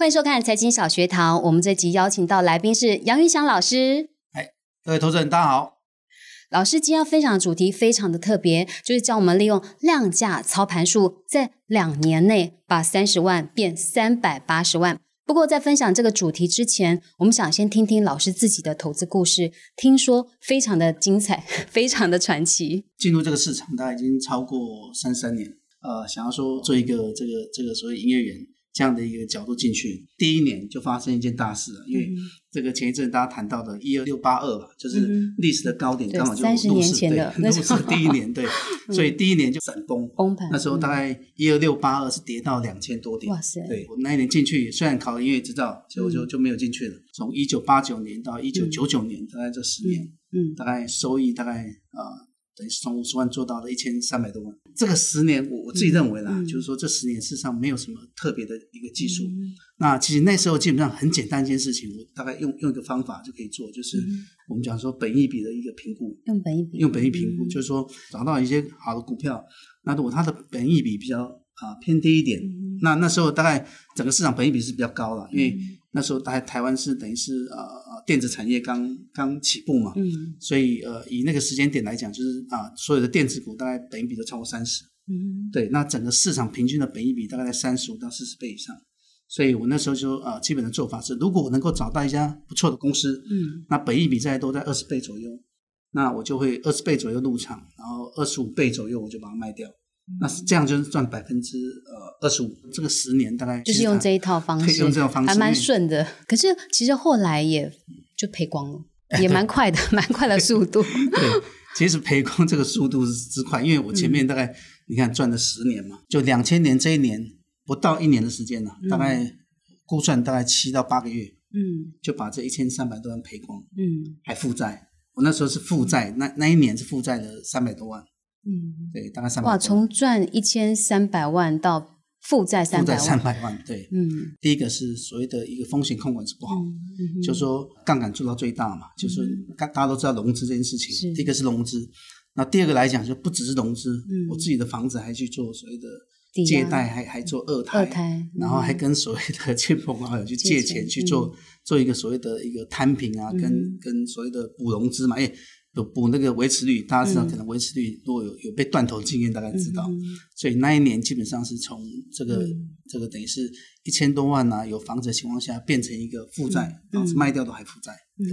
欢迎收看财经小学堂。我们这集邀请到来宾是杨云祥老师。哎各位投资人，大家好。老师今天要分享的主题非常的特别，就是教我们利用量价操盘术，在两年内把三十万变三百八十万。不过在分享这个主题之前，我们想先听听老师自己的投资故事，听说非常的精彩，非常的传奇。进入这个市场，大概已经超过三三年。呃，想要说做一个这个这个所谓营业员。这样的一个角度进去，第一年就发生一件大事了，因为这个前一阵大家谈到的“一二六八二”吧，就是历史的高点，刚好就入市对，入市第一年对，所以第一年就闪崩崩盘。那时候大概一二六八二是跌到两千多点，哇塞！对我那一年进去，虽然考了营业执照，结果就就没有进去了。从一九八九年到一九九九年，大概这十年，嗯，大概收益大概啊。从五十万做到了一千三百多万，这个十年我我自己认为啦，就是说这十年事实上没有什么特别的一个技术。那其实那时候基本上很简单一件事情，我大概用用一个方法就可以做，就是我们讲说本益比的一个评估，用本益比，用本益评估，就是说找到一些好的股票，那如果它的本益比比较啊偏低一点，那那时候大概整个市场本益比是比较高了，因为那时候台台湾是等于是呃。电子产业刚刚起步嘛，嗯，所以呃，以那个时间点来讲，就是啊，所有的电子股大概本益比都超过三十，嗯，对，那整个市场平均的本益比大概在三十五到四十倍以上，所以我那时候就啊，基本的做法是，如果我能够找到一家不错的公司，嗯，那本益比在都在二十倍左右，那我就会二十倍左右入场，然后二十五倍左右我就把它卖掉。那是这样，就是赚百分之呃二十五。这个十年大概就是用这一套方式，用这套方式还蛮顺的。可是其实后来也就赔光了，也蛮快的，蛮快的速度。对，其实赔光这个速度是之快，因为我前面大概你看赚了十年嘛，就两千年这一年不到一年的时间呢，大概估算大概七到八个月，嗯，就把这一千三百多万赔光，嗯，还负债。我那时候是负债，那那一年是负债了三百多万。嗯，对，大概三百。哇，从赚一千三百万到负债三百万，三百万，对，嗯，第一个是所谓的一个风险控管是不好，就是说杠杆做到最大嘛，就是大大家都知道融资这件事情，第一个是融资，那第二个来讲就不只是融资，我自己的房子还去做所谓的借贷，还还做二胎，二胎，然后还跟所谓的亲朋好友去借钱去做做一个所谓的一个摊平啊，跟跟所谓的补融资嘛，因为。有补那个维持率，大家知道可能维持率如果有有被断头经验，大概知道。所以那一年基本上是从这个这个等于是一千多万呐，有房子的情况下变成一个负债，房子卖掉都还负债。对。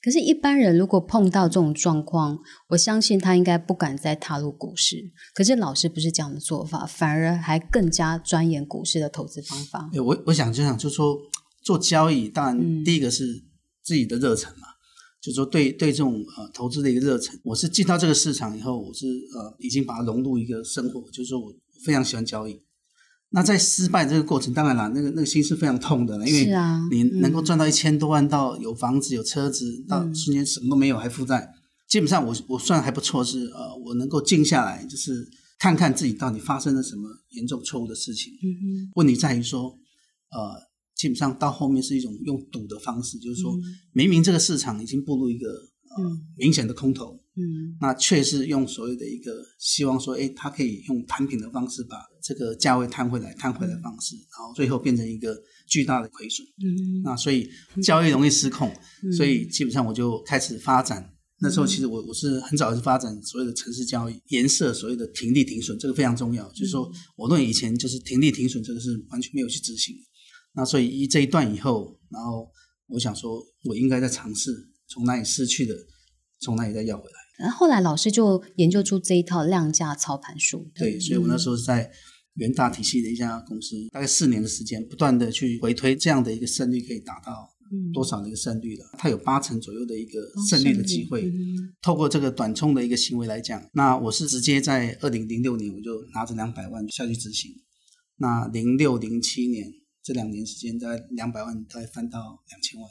可是，一般人如果碰到这种状况，我相信他应该不敢再踏入股市。可是老师不是这样的做法，反而还更加钻研股市的投资方法。我我想就想就说做交易，当然第一个是自己的热忱嘛。就说对对这种呃投资的一个热忱，我是进到这个市场以后，我是呃已经把它融入一个生活，就是说我非常喜欢交易。那在失败这个过程，当然了，那个那个心是非常痛的，因为你能够赚到一千多万，到有房子有车子，到瞬间什么都没有还负债，基本上我我算还不错，是呃我能够静下来，就是看看自己到底发生了什么严重错误的事情。问题在于说呃。基本上到后面是一种用赌的方式，就是说明明这个市场已经步入一个呃明显的空头，嗯，那却是用所谓的一个希望说，哎，它可以用摊平的方式把这个价位摊回来，摊回来方式，然后最后变成一个巨大的亏损，嗯，那所以交易容易失控，所以基本上我就开始发展。那时候其实我我是很早就发展所谓的城市交易，颜色所谓的停利停损，这个非常重要。就是说，我认为以前就是停利停损这个是完全没有去执行。那所以一这一段以后，然后我想说，我应该在尝试从哪里失去的，从哪里再要回来。然后后来老师就研究出这一套量价操盘术。对，所以我那时候是在元大体系的一家公司，大概四年的时间，不断的去回推这样的一个胜率可以达到多少的一个胜率了，它有八成左右的一个胜率的机会。透过这个短冲的一个行为来讲，那我是直接在二零零六年我就拿着两百万下去执行，那零六零七年。这两年时间，大概两百万，大概翻到两千万，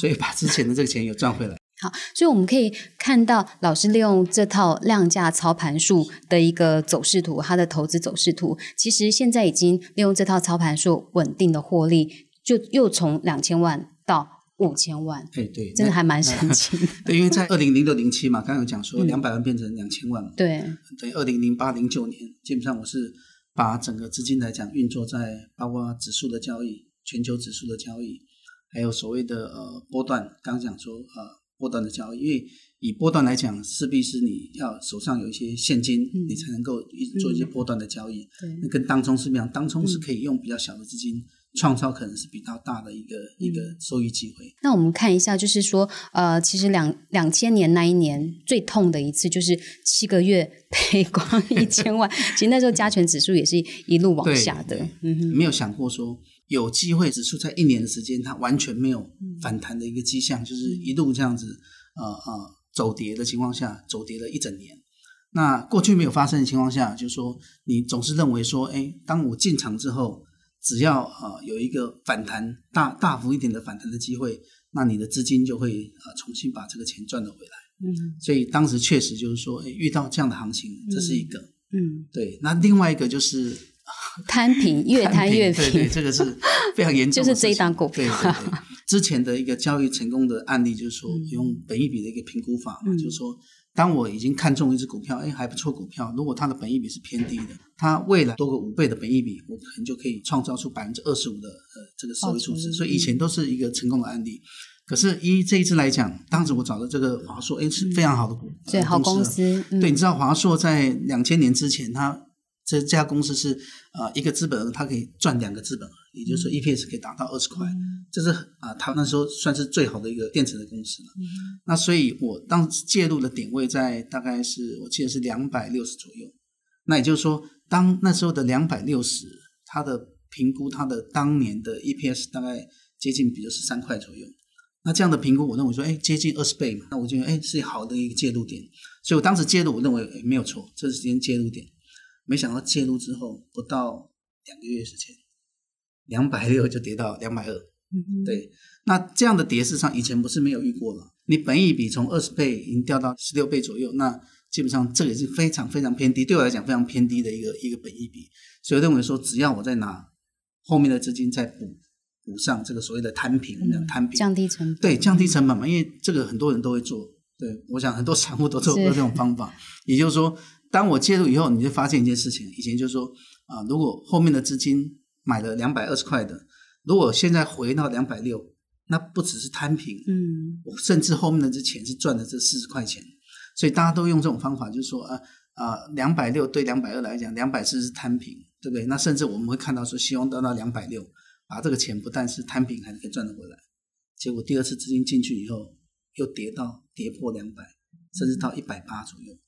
所以把之前的这个钱有赚回来。好，所以我们可以看到老师利用这套量价操盘术的一个走势图，他的投资走势图，其实现在已经利用这套操盘术稳定的获利，就又从两千万到五千万。对对，真的还蛮 神奇。对，因为在二零零六零七嘛，刚刚有讲说两百万变成两千万嘛。对，对，二零零八零九年，基本上我是。把整个资金来讲运作在包括指数的交易，全球指数的交易，还有所谓的呃波段，刚讲说呃波段的交易，因为以波段来讲，势必是你要手上有一些现金，你才能够一做一些波段的交易。对，那跟当冲是不一样，当冲是可以用比较小的资金创造可能是比较大的一个一个收益机会。那我们看一下，就是说，呃，其实两两千年那一年最痛的一次，就是七个月赔光一千万。其实那时候加权指数也是一路往下的。嗯哼，没有想过说有机会指数在一年的时间，它完全没有反弹的一个迹象，就是一路这样子，呃呃，走跌的情况下，走跌了一整年。那过去没有发生的情况下，就是说你总是认为说，哎，当我进场之后。只要呃有一个反弹大大幅一点的反弹的机会，那你的资金就会呃重新把这个钱赚了回来。嗯，所以当时确实就是说，哎，遇到这样的行情，这是一个。嗯，对。那另外一个就是 摊平，越摊越平。对对，这个是非常严重。就是这一档股票。对对对。之前的一个交易成功的案例，就是说用本一笔的一个评估法，就是说。当我已经看中一只股票，哎，还不错股票。如果它的本益比是偏低的，它未来多个五倍的本益比，我可能就可以创造出百分之二十五的呃这个收益数字。所以以前都是一个成功的案例。可是一这一次来讲，当时我找的这个华硕，哎，是非常好的股，对，好公司。对，你知道华硕在两千年之前，它这这家公司是呃一个资本额，它可以赚两个资本额。也就是说，EPS 可以达到二十块，这是啊，他那时候算是最好的一个电池的公司了。那所以，我当时介入的点位在大概是我记得是两百六十左右。那也就是说，当那时候的两百六十，它的评估它的当年的 EPS 大概接近，比如十三块左右。那这样的评估，我认为说，哎，接近二十倍嘛，那我觉得哎是好的一个介入点。所以我当时介入，我认为没有错，这是今天介入点。没想到介入之后不到两个月时间。两百六就跌到两百二，对，那这样的跌势上以前不是没有遇过了。你本益比从二十倍已经掉到十六倍左右，那基本上这也是非常非常偏低，对我来讲非常偏低的一个一个本益比。所以认为说，只要我再拿后面的资金再补补上这个所谓的摊平，我们讲摊平降低成本，对，降低成本嘛，因为这个很多人都会做。对，我想很多散户都做过这种方法。也就是说，当我介入以后，你就发现一件事情，以前就是说啊，如果后面的资金买了两百二十块的，如果现在回到两百六，那不只是摊平，嗯，我甚至后面的这钱是赚的这四十块钱，所以大家都用这种方法，就是说啊啊，两百六对两百二来讲，两百四是摊平，对不对？那甚至我们会看到说，希望得到两百六，把这个钱不但是摊平，还可以赚得回来。结果第二次资金进去以后，又跌到跌破两百，甚至到一百八左右。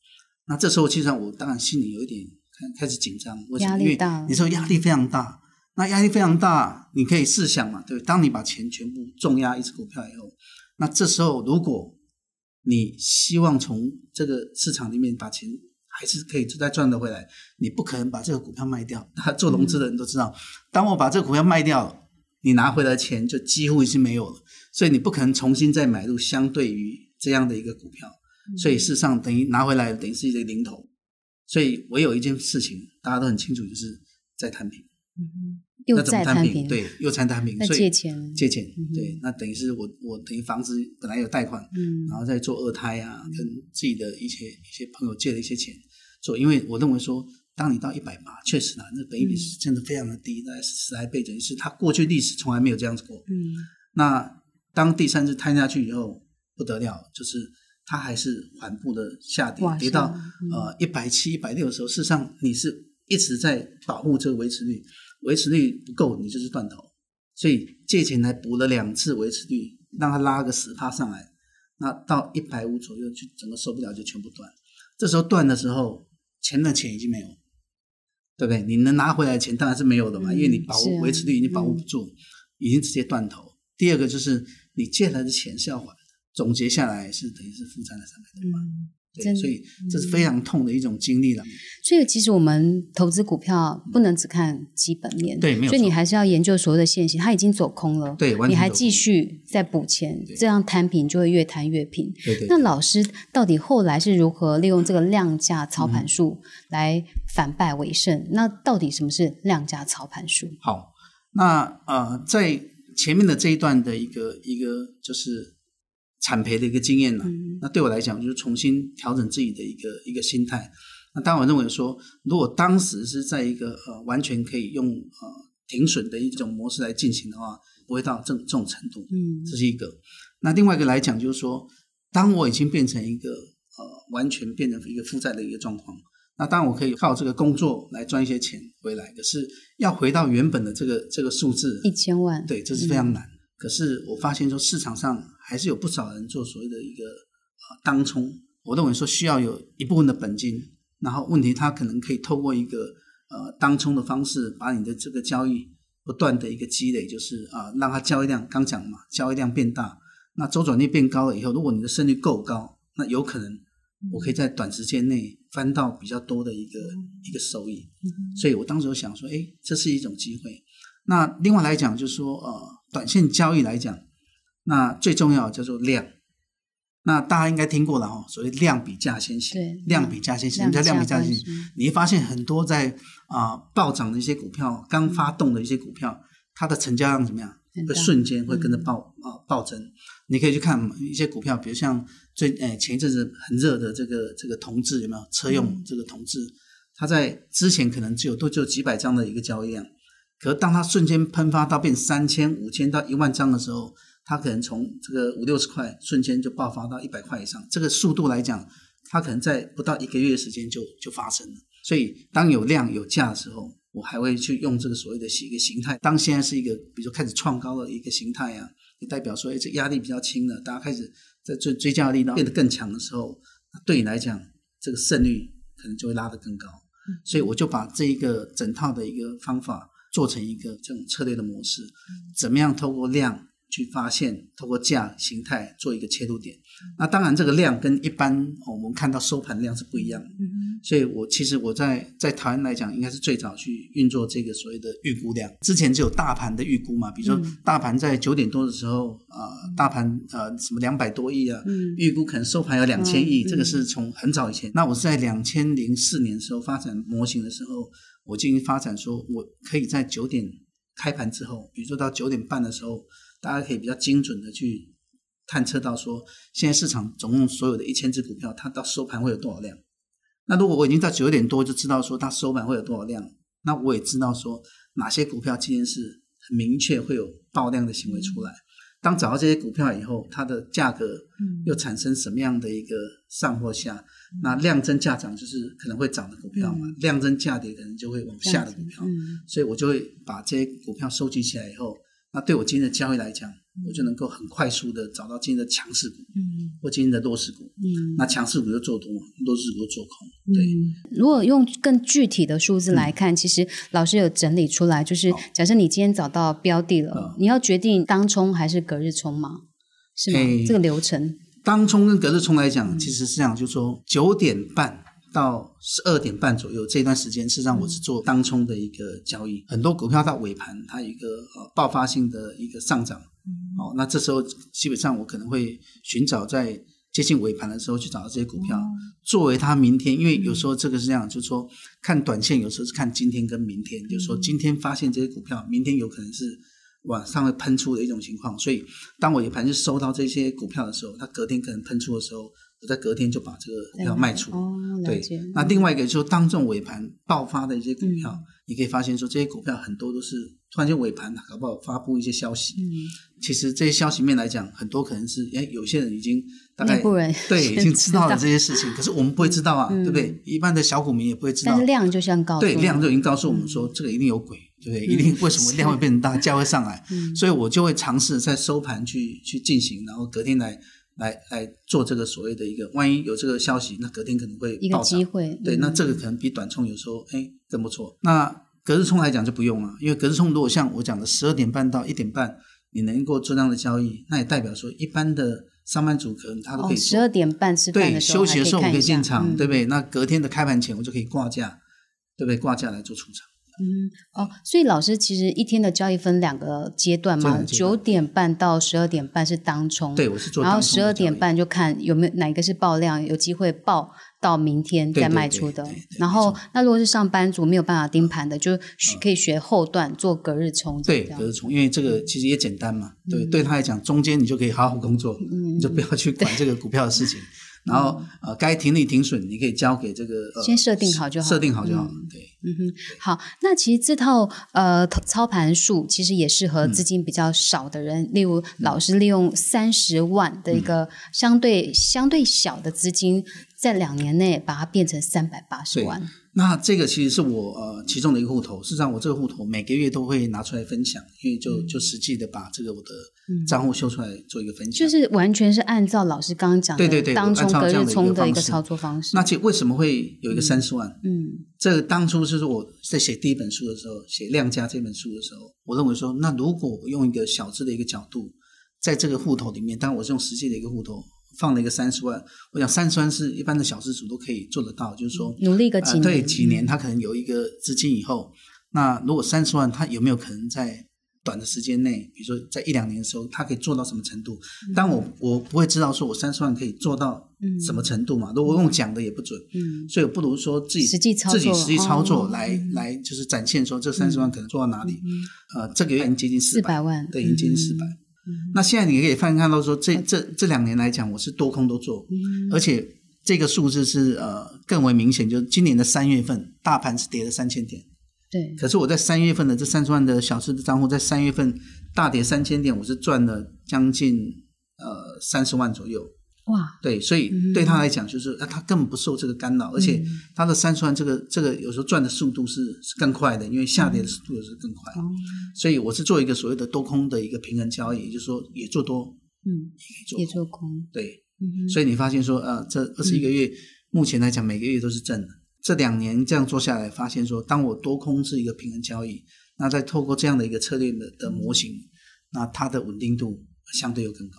那这时候，其实我当然心里有一点开开始紧张，为什么？因为，你说压力非常大。那压力非常大，你可以试想嘛，对当你把钱全部重压一只股票以后，那这时候如果你希望从这个市场里面把钱还是可以再赚得回来，你不可能把这个股票卖掉。做融资的人都知道，当我把这个股票卖掉，你拿回来钱就几乎已经没有了，所以你不可能重新再买入相对于这样的一个股票。所以事实上等于拿回来等于是一个零头。所以我有一件事情大家都很清楚，就是在摊平。嗯又再摊平，对，又再摊平，借钱，借钱，对，那等于是我我等于房子本来有贷款，嗯，然后再做二胎啊，跟自己的一些一些朋友借了一些钱做，因为我认为说，当你到一百八，确实啊，那本益比是真的非常的低，大概十来倍，等于是它过去历史从来没有这样子过，嗯，那当第三次摊下去以后不得了，就是它还是缓步的下跌，跌到呃一百七、一百六的时候，事实上你是一直在保护这个维持率。维持率不够，你就是断头。所以借钱来补了两次维持率，让它拉个十趴上来，那到一百五左右就整个受不了，就全部断。这时候断的时候，钱的钱已经没有，对不对？你能拿回来的钱当然是没有的嘛，因为你保护维持率已经保护不住，已经直接断头。第二个就是你借来的钱是要还的，总结下来是等于是负债了三百多万。对所以这是非常痛的一种经历了。所以其实我们投资股票不能只看基本面，对，没有。所以你还是要研究所有的现形。它已经走空了，对，你还继续在补钱，这样摊平就会越摊越平。对对。那老师到底后来是如何利用这个量价操盘术来反败为胜？那到底什么是量价操盘术？好，那呃，在前面的这一段的一个一个就是。惨赔的一个经验了，那对我来讲就是重新调整自己的一个一个心态。那当然，我认为说，如果当时是在一个呃完全可以用呃停损的一种模式来进行的话，不会到这这种程度。嗯这是一个。那另外一个来讲，就是说，当我已经变成一个呃完全变成一个负债的一个状况，那当然我可以靠这个工作来赚一些钱回来，可是要回到原本的这个这个数字，一千万，对，这是非常难。可是我发现说市场上还是有不少人做所谓的一个呃当冲，我认为说需要有一部分的本金，然后问题他可能可以透过一个呃当冲的方式，把你的这个交易不断的一个积累，就是啊、让它交易量刚讲嘛，交易量变大，那周转率变高了以后，如果你的胜率够高，那有可能我可以在短时间内翻到比较多的一个一个收益。所以我当时就想说，哎，这是一种机会。那另外来讲，就是说，呃，短线交易来讲，那最重要叫做量。那大家应该听过了哈、哦，所谓量比价先行对，量比价先行，什么叫量比价先行？你会发现很多在啊、暴涨的一些股票，刚发动的一些股票，它的成交量怎么样？会瞬间会跟着暴啊暴增。你可以去看一些股票，比如像最诶前一阵子很热的这个这个同志有没有车用这个同志？它在之前可能只有都只有几百张的一个交易量，可是当它瞬间喷发到变三千、五千到一万张的时候，它可能从这个五六十块瞬间就爆发到一百块以上。这个速度来讲，它可能在不到一个月的时间就就发生了。所以当有量有价的时候，我还会去用这个所谓的一个形态。当现在是一个比如说开始创高的一个形态啊，也代表说，哎，这压力比较轻了，大家开始在追追加力道变得更强的时候，对你来讲，这个胜率可能就会拉得更高。所以我就把这一个整套的一个方法做成一个这种策略的模式，怎么样透过量去发现，透过价形态做一个切入点。那当然，这个量跟一般哦我们看到收盘量是不一样的。所以我其实我在在台湾来讲，应该是最早去运作这个所谓的预估量。之前只有大盘的预估嘛，比如说大盘在九点多的时候，啊、大盘呃什么两百多亿啊，预估可能收盘有两千亿，这个是从很早以前。那我是在两千零四年的时候发展模型的时候，我进行发展说，我可以在九点开盘之后，比如说到九点半的时候，大家可以比较精准的去探测到说，现在市场总共所有的一千只股票，它到收盘会有多少量。那如果我已经到九点多就知道说它收盘会有多少量，那我也知道说哪些股票今天是很明确会有爆量的行为出来。当找到这些股票以后，它的价格又产生什么样的一个上或下？那量增价涨就是可能会涨的股票嘛，量增价跌可能就会往下的股票。所以我就会把这些股票收集起来以后，那对我今天的交易来讲，我就能够很快速的找到今天的强势股，嗯或今天的弱势股。嗯那强势股就做多，弱势股就做空。对，嗯，如果用更具体的数字来看，其实老师有整理出来，就是假设你今天找到标的了，你要决定当冲还是隔日冲吗？是吗？诶这个流程，当冲跟隔日冲来讲，其实是这样，就是说九点半到十二点半左右这段时间，是让我是做当冲的一个交易。很多股票到尾盘，它有一个呃爆发性的一个上涨，哦，那这时候基本上我可能会寻找在接近尾盘的时候去找到这些股票，作为它明天，因为有时候这个是这样，就是说看短线，有时候是看今天跟明天，就是说今天发现这些股票，明天有可能是。往上会喷出的一种情况，所以当我有盘是收到这些股票的时候，它隔天可能喷出的时候，我在隔天就把这个股票卖出。哦，对。，那另外一个就是当这种尾盘爆发的一些股票，嗯你可以发现说这些股票很多都是突然间尾盘搞不好发布一些消息。嗯，其实这些消息面来讲，很多可能是哎有些人已经大概对已经知道了这些事情，可是我们不会知道啊，对不对？一般的小股民也不会知道但是。量就像告诉对，量就已经告诉我们说，这个一定有鬼，对不对？一定为什么量会变成大，价会上来？所以我就会尝试在收盘去去进行，然后隔天来来来做这个所谓的一个，万一有这个消息，那隔天可能会一个机会，对，嗯那这个可能比短冲有时候哎更不错。那隔日冲来讲就不用了，因为隔日冲如果像我讲的十二点半到一点半，你能够做这样的交易，那也代表说一般的上班族可能他都可哦，以做。十二点半吃饭对，休息的时候我们可以进场，嗯对不对？那隔天的开盘前我就可以挂价，对不对？挂价来做出场。嗯，哦，所以老师其实一天的交易分两个阶段嘛，九点半到十二点半是当冲，对，我是做然后十二点半就看有没有哪一个是爆量，有机会爆到明天再卖出的。对对。然后那如果是上班族没有办法盯盘的，就可以学后段做隔日冲，对隔日冲，因为这个其实也简单嘛，对，对他来讲，中间你就可以好好工作，你就不要去管这个股票的事情。然后呃该停利停损你可以交给这个呃先设定好就好。设定好就好了，对。嗯哼，好，那其实这套呃操盘术其实也适合资金比较少的人，例如老师利用三十万的一个相对、相对小的资金，在两年内把它变成三百八十万。那这个其实是我呃其中的一个户头，事实上我这个户头每个月都会拿出来分享，因为就就实际的把这个我的账户修出来做一个分享，就是完全是按照老师刚刚讲的对对对当冲隔日冲的一个操作方式。那其实为什么会有一个三十万？嗯。这个当初就是我在写第一本书的时候，写量价这本书的时候，我认为说，那如果我用一个小资的一个角度，在这个户头里面，当然我是用实际的一个户头放了一个三十万，我想三十万是一般的小资主都可以做得到，就是说努力个几呃对，几年他可能有一个资金以后，那如果三十万，他有没有可能在短的时间内，比如说在一两年的时候，他可以做到什么程度？但我我不会知道说我三十万可以做到什么程度嘛，如果用讲的也不准，嗯所以我不如说自己实际操作自己实际操作哦来、嗯来就是展现说这三十万可能做到哪里。呃，这个月已经接近四四百万，对，已经接近四百。嗯那现在你可以看看到说，这这这两年来讲，我是多空都做，嗯。而且这个数字是呃更为明显，就是今年的三月份，大盘是跌了三千点，对，可是我在三月份的这三十万的小资的账户，在三月份大跌三千点，我是赚了将近呃三十万左右。哇，对，所以对他来讲，就是啊，他根本不受这个干扰，而且他的三十万这个这个有时候赚的速度是是更快的，因为下跌的速度是更快。哦。所以我是做一个所谓的多空的一个平衡交易，也就是说也做多嗯，也做空。对，嗯所以你发现说，呃，这二十一个月、目前来讲每个月都是正的。这两年这样做下来，发现说，当我多空是一个平衡交易，那再透过这样的一个策略的的模型，那它的稳定度相对又更高。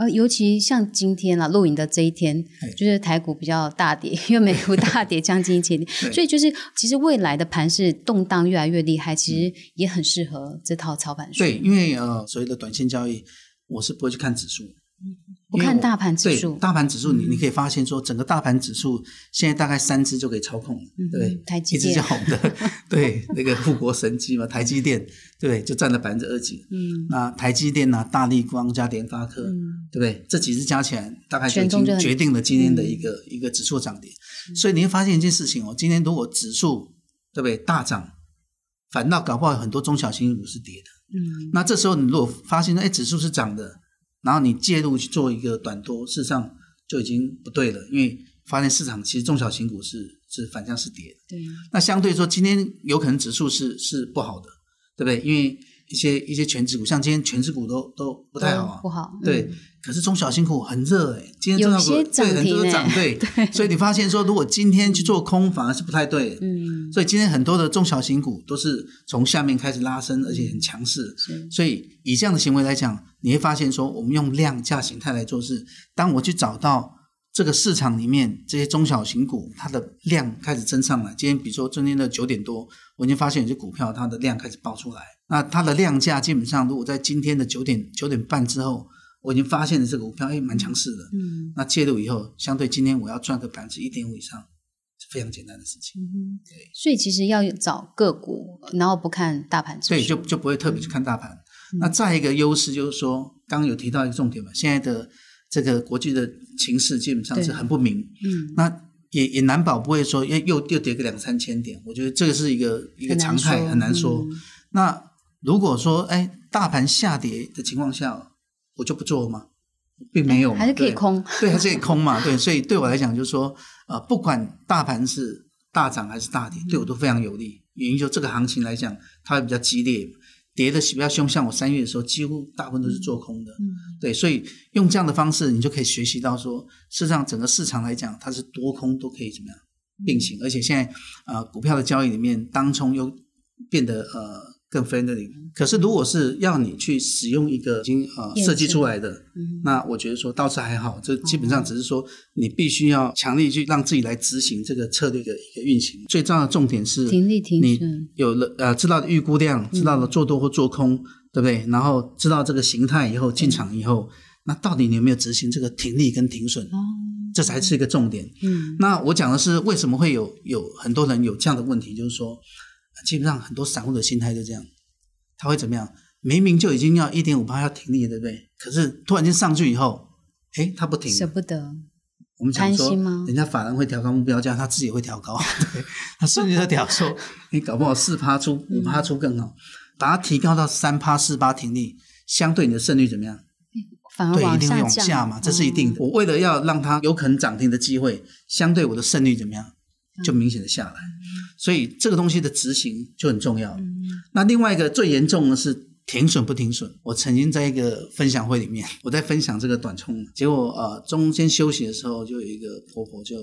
呃，尤其像今天啊，录影的这一天哎，就是台股比较大跌，因为美股大跌将近一千点，所以就是其实未来的盘势动荡越来越厉害，其实也很适合这套操盘术。对，因为呃，所谓的短线交易，我是不会去看指数，不看大盘指数，大盘指数你你可以发现说，整个大盘指数现在大概三只就可以操控了，对嗯台积一只电叫红的，对，那个富国神机嘛，台积电，对，就占了百分之二几。嗯那台积电呐、大力光加联发科，嗯对不对？这几只加起来，大概就已经决定了今天的一嗯个、一个指数涨跌。所以你会发现一件事情哦，今天如果指数对不对大涨，反倒搞不好很多中小型股是跌的。嗯那这时候你如果发现说，哎，指数是涨的，然后你介入去做一个短多，事实上就已经不对了，因为发现市场其实中小型股是是反向是跌的。对，那相对说，今天有可能指数是是不好的，对不对？因为一些一些全指股，像今天全指股都都不太好啊，不好，对。嗯可是中小型股很热哎，今天中小股有些涨对很多都停涨，欸对，所以你发现说，如果今天去做空，反而是不太对。嗯，所以今天很多的中小型股都是从下面开始拉升，而且很强势。是所以以这样的行为来讲，你会发现说，我们用量价形态来做事。当我去找到这个市场里面这些中小型股，它的量开始增上来。今天比如说今天的九点多，我已经发现有些股票它的量开始爆出来。那它的量价基本上，如果在今天的九点九点半之后，我已经发现了这个股票哎蛮强势的。嗯。那介入以后，相对今天我要赚个百分之一点五以上，是非常简单的事情。嗯，所以其实要找个股，然后不看大盘指数，对，就就不会特别去看大盘。那再一个优势就是说，刚刚有提到一个重点嘛，现在的这个国际的情势基本上是很不明，嗯。那也也难保不会说又又又跌个两三千点，我觉得这个是一个一个常态，说。很难说。嗯。那如果说哎大盘下跌的情况下，我就不做吗？并没有，还是可以对空，对，还是可以空嘛，对，所以对我来讲，就是说，呃，不管大盘是大涨还是大跌，对我都非常有利。原因就这个行情来讲，它会比较激烈，跌的比较凶。像我三月的时候，几乎大部分都是做空的，嗯对，所以用这样的方式，你就可以学习到说，事实上整个市场来讲，它是多空都可以怎么样并行，而且现在呃股票的交易里面，当冲又变得呃更 friendly。可是如果是要你去使用一个已经呃设计出来的，嗯那我觉得说倒是还好，这基本上只是说你必须要强力去让自己来执行这个策略的一个运行。最重要的重点是停利停你损有了呃知道的预估量，知道了做多或做空，对不对？然后知道这个形态以后进场以后，那到底你有没有执行这个停利跟停损？哦，这才是一个重点。嗯那我讲的是为什么会有有很多人有这样的问题，就是说，呃基本上很多散户的心态就这样，他会怎么样？明明就已经要一点五八要停利了，对不对？可是突然间上去以后，哎，他不停，舍不得，我们讲说人家法人会调高目标价，他自己会调高，对，他瞬间就调说，你搞不好四趴出五趴出更好，把它提高到三趴四趴停利，相对你的胜率怎么样？对，一反而往定会往下嘛，这是一定的。我为了要让它有可能涨停的机会，相对我的胜率怎么样，就明显的下来。所以这个东西的执行就很重要。那另外一个最严重的是停损不停损。我曾经在一个分享会里面，我在分享这个短冲，结果呃中间休息的时候，就有一个婆婆就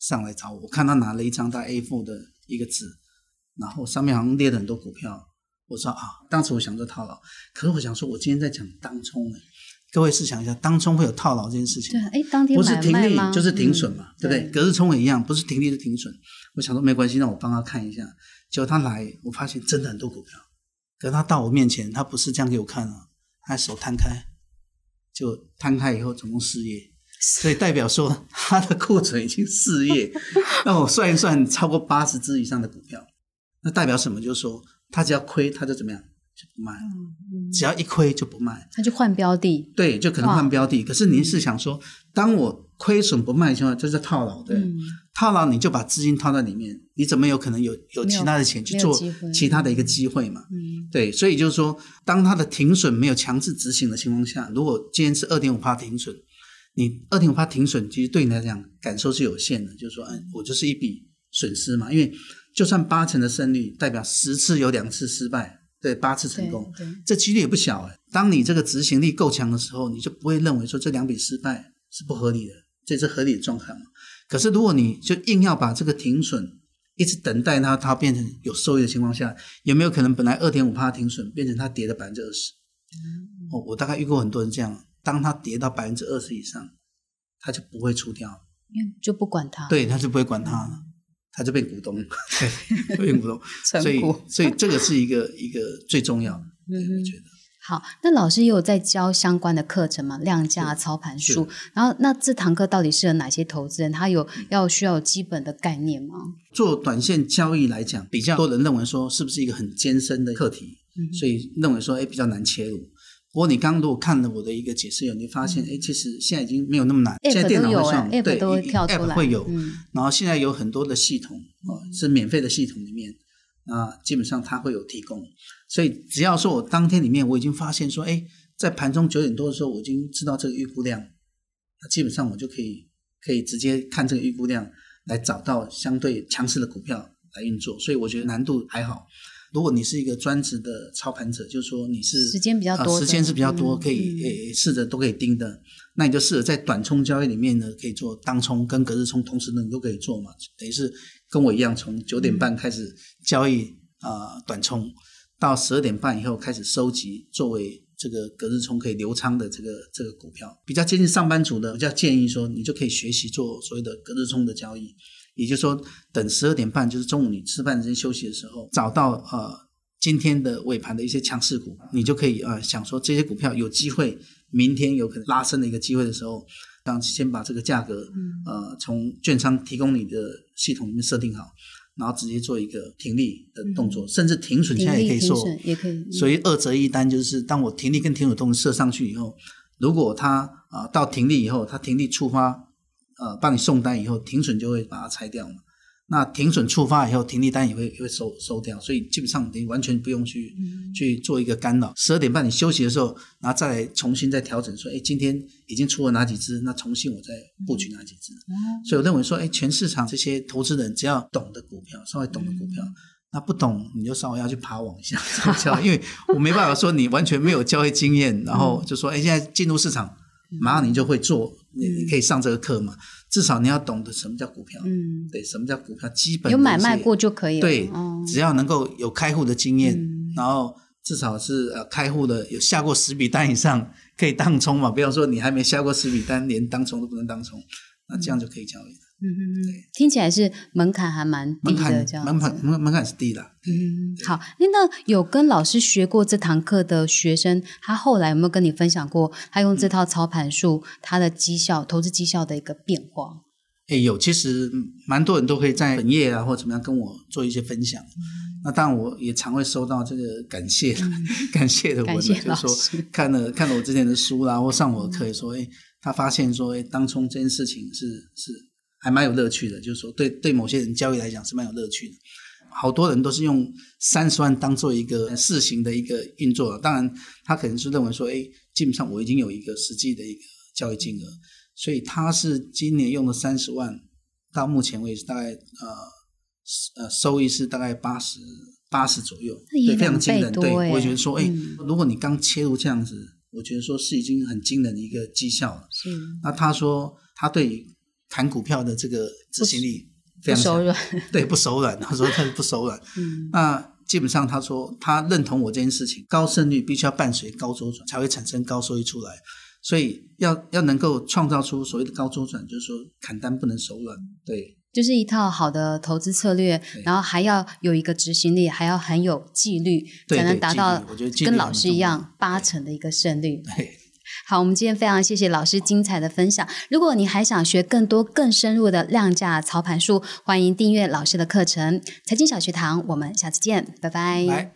上来找我，我看她拿了一张大 A4 的一个纸，然后上面好像列了很多股票。我说啊，当时我想着套牢，可是我想说，我今天在讲当冲哎，各位试想一下，当冲会有套牢这件事情对，哎，当天不是停？利就是停损嘛，嗯对不对？隔日冲也一样，不是停利就停损。我想说没关系，让我帮他看一下。结果他来，我发现真的很多股票，可是他到我面前，他不是这样给我看啊，他手摊开，就摊开以后总共四页，所以代表说他的库存已经四页。那我算一算，超过八十只以上的股票，那代表什么？就是说他只要亏，他就怎么样就不卖，嗯只要一亏就不卖。他就换标的，对，就可能换标的。可是您是想说，当我亏损不卖的情况下，这是套牢的。嗯。套牢你就把资金套在里面，你怎么有可能有有其他的钱去做其他的一个机会嘛？嗯。对，所以就是说，当它的停损没有强制执行的情况下，如果今天是二点五趴停损，你二点五趴停损，其实对你来讲感受是有限的，就是说，嗯，我就是一笔损失嘛，因为就算八成的胜率，代表十次有两次失败，对，八次成功，对，这几率也不小哎。当你这个执行力够强的时候，你就不会认为说这两笔失败是不合理的，这是合理的状态嘛。可是如果你就硬要把这个停损一直等待它，它变成有收益的情况下，有没有可能本来二点五帕停损变成它跌了百分之二十？哦，我大概遇过很多人这样，当它跌到百分之二十以上，它就不会出掉，就不管它，对，它就不会管它了，他就变股东，对，变股东。所以，所以这个是一个一个最重要的，我觉得。好，那老师也有在教相关的课程嘛？量价、操盘术。然后，那这堂课到底适合哪些投资人？他有要需要有基本的概念吗？做短线交易来讲，比较多人认为说是不是一个很艰深的课题，嗯所以认为说哎比较难切入。不过你刚刚如果看了我的一个解释以后，你发现哎其实现在已经没有那么难，现在电脑会算，，app 对都会跳出来，app 会有，嗯。然后现在有很多的系统哦是免费的系统里面，啊基本上它会有提供，所以只要说我当天里面我已经发现说哎在盘中九点多的时候我已经知道这个预估量，那基本上我就可以可以直接看这个预估量来找到相对强势的股票来运作，所以我觉得难度还好。如果你是一个专职的操盘者，就是说你是时间比较多时间是比较多，嗯可以诶试着都可以盯的，那你就试着在短冲交易里面呢，可以做当冲跟隔日冲，同时呢你都可以做嘛，等于是跟我一样，从九点半开始交易啊、呃短冲，到十二点半以后开始收集，作为这个隔日冲可以留仓的这个这个股票，比较接近上班族的，比较建议说你就可以学习做所谓的隔日冲的交易。也就是说，等十二点半，就是中午你吃饭时间休息的时候，找到呃今天的尾盘的一些强势股，你就可以呃想说这些股票有机会明天有可能拉升的一个机会的时候，当先把这个价格呃从券商提供你的系统里面设定好，然后直接做一个停利的动作，甚至停损现在也可以做，也可以。嗯所以二折一单就是当我停利跟停损动作设上去以后，如果它啊、呃到停利以后，它停利触发呃帮你送单以后，停损就会把它拆掉嘛。那停损触发以后，停利单也会也会收收掉，所以基本上你完全不用去、去做一个干扰。十二点半你休息的时候，然后再来重新再调整，说，哎，今天已经出了哪几只，那重新我再布局哪几只。所以我认为说，哎，全市场这些投资人只要懂的股票，稍微懂的股票，那不懂你就稍微要去爬网一下因为我没办法说你完全没有交易经验，然后就说，哎，现在进入市场，马上你就会做，你你可以上这个课嘛。至少你要懂得什么叫股票，嗯，对，什么叫股票，基本有买卖过就可以了。对，哦只要能够有开户的经验，嗯然后至少是呃开户的有下过十笔单以上，可以当冲嘛。不要说你还没下过十笔单，连当冲都不能当冲，那这样就可以交易了。嗯嗯嗯，听起来是门槛还蛮低的，门槛这样门槛。门门槛是低的，嗯，好，那有跟老师学过这堂课的学生，他后来有没有跟你分享过，他用这套操盘术，他的绩效、投资绩效的一个变化？诶，有，其实嗯蛮多人都可以在本业啊或怎么样跟我做一些分享。那当然，我也常会收到这个感谢、感谢的文就是说看了看了我之前的书啦，或上我的课，也说，哎，他发现说，哎，当冲这件事情是是还蛮有乐趣的，就是说对对某些人交易来讲是蛮有乐趣的。好多人都是用三十万当做一个试行的一个运作，当然他可能是认为说，哎，基本上我已经有一个实际的一个交易金额，所以他是今年用了三十万，到目前为止大概呃呃收益是大概八十八十左右，对，非常惊人。对，我觉得说，哎，如果你刚切入这样子，我觉得说是已经很惊人的一个绩效了。是。那他说他对砍股票的这个执行力。不手软，对，不手软。他说他是不手软。嗯，那基本上他说他认同我这件事情，高胜率必须要伴随高周转，才会产生高收益出来。所以要要能够创造出所谓的高周转，就是说砍单不能手软。对，就是一套好的投资策略，然后还要有一个执行力，还要很有纪律，才能达到跟老师一样八成的一个胜率。对。好我们今天非常谢谢老师精彩的分享。如果你还想学更多更深入的量价操盘术欢迎订阅老师的课程财经小学堂我们下次见拜拜。